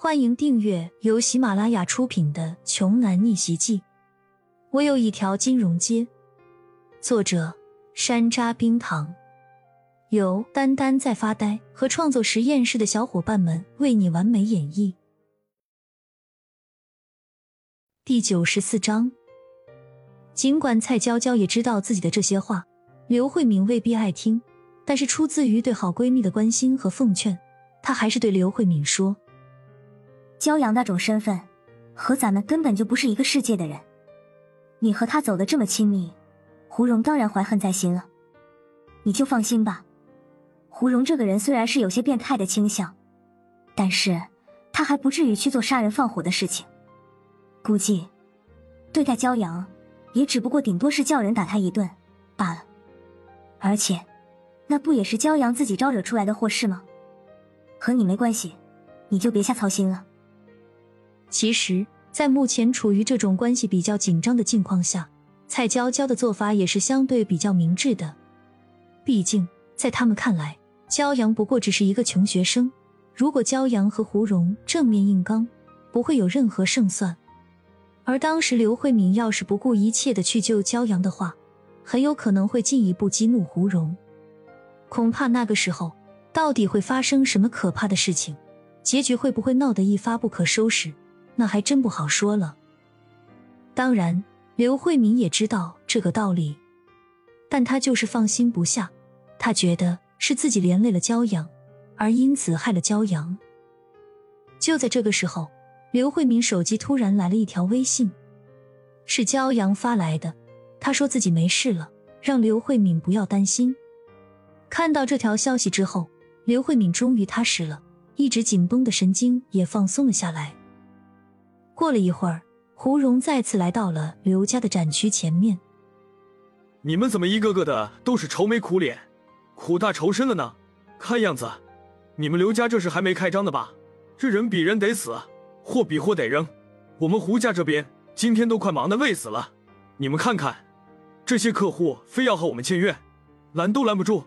欢迎订阅由喜马拉雅出品的《穷男逆袭记》。我有一条金融街。作者：山楂冰糖，由丹丹在发呆和创作实验室的小伙伴们为你完美演绎。第九十四章。尽管蔡娇娇也知道自己的这些话，刘慧敏未必爱听，但是出自于对好闺蜜的关心和奉劝，她还是对刘慧敏说。骄阳那种身份，和咱们根本就不是一个世界的人。你和他走的这么亲密，胡蓉当然怀恨在心了。你就放心吧，胡蓉这个人虽然是有些变态的倾向，但是他还不至于去做杀人放火的事情。估计对待骄阳，也只不过顶多是叫人打他一顿罢了。而且，那不也是骄阳自己招惹出来的祸事吗？和你没关系，你就别瞎操心了。其实，在目前处于这种关系比较紧张的境况下，蔡娇娇的做法也是相对比较明智的。毕竟，在他们看来，骄阳不过只是一个穷学生。如果骄阳和胡蓉正面硬刚，不会有任何胜算。而当时刘慧敏要是不顾一切的去救骄阳的话，很有可能会进一步激怒胡蓉。恐怕那个时候，到底会发生什么可怕的事情，结局会不会闹得一发不可收拾？那还真不好说了。当然，刘慧敏也知道这个道理，但她就是放心不下。她觉得是自己连累了骄阳，而因此害了骄阳。就在这个时候，刘慧敏手机突然来了一条微信，是骄阳发来的。他说自己没事了，让刘慧敏不要担心。看到这条消息之后，刘慧敏终于踏实了，一直紧绷的神经也放松了下来。过了一会儿，胡蓉再次来到了刘家的展区前面。你们怎么一个个的都是愁眉苦脸、苦大仇深了呢？看样子，你们刘家这是还没开张的吧？这人比人得死，货比货得扔。我们胡家这边今天都快忙得累死了。你们看看，这些客户非要和我们签约，拦都拦不住。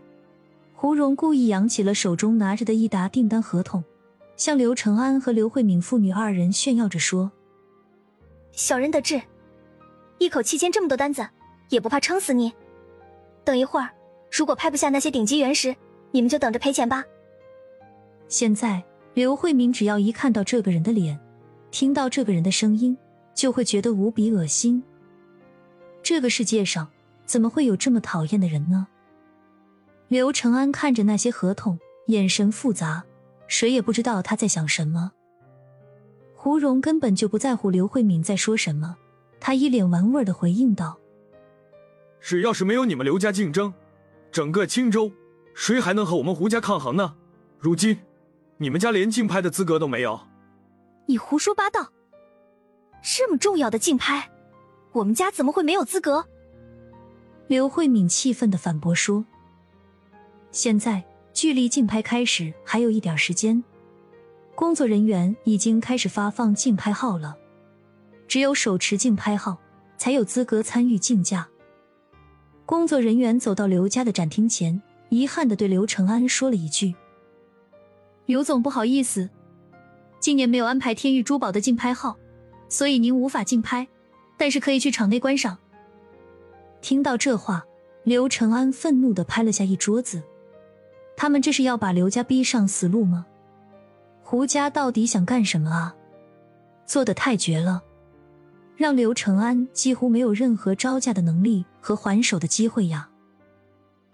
胡蓉故意扬起了手中拿着的一沓订单合同，向刘承安和刘慧敏父女二人炫耀着说。小人得志，一口气签这么多单子，也不怕撑死你。等一会儿，如果拍不下那些顶级原石，你们就等着赔钱吧。现在，刘慧敏只要一看到这个人的脸，听到这个人的声音，就会觉得无比恶心。这个世界上怎么会有这么讨厌的人呢？刘承安看着那些合同，眼神复杂，谁也不知道他在想什么。胡蓉根本就不在乎刘慧敏在说什么，她一脸玩味的回应道：“只要是没有你们刘家竞争，整个青州谁还能和我们胡家抗衡呢？如今你们家连竞拍的资格都没有。”你胡说八道！这么重要的竞拍，我们家怎么会没有资格？刘慧敏气愤的反驳说：“现在距离竞拍开始还有一点时间。”工作人员已经开始发放竞拍号了，只有手持竞拍号才有资格参与竞价。工作人员走到刘家的展厅前，遗憾的对刘承安说了一句：“刘总，不好意思，今年没有安排天域珠宝的竞拍号，所以您无法竞拍，但是可以去场内观赏。”听到这话，刘承安愤怒的拍了下一桌子：“他们这是要把刘家逼上死路吗？”胡家到底想干什么啊？做的太绝了，让刘承安几乎没有任何招架的能力和还手的机会呀！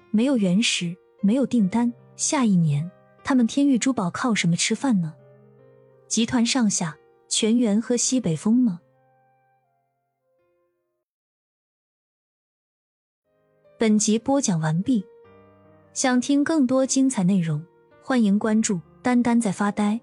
没有原石，没有订单，下一年他们天域珠宝靠什么吃饭呢？集团上下全员喝西北风吗？本集播讲完毕，想听更多精彩内容，欢迎关注“丹丹在发呆”。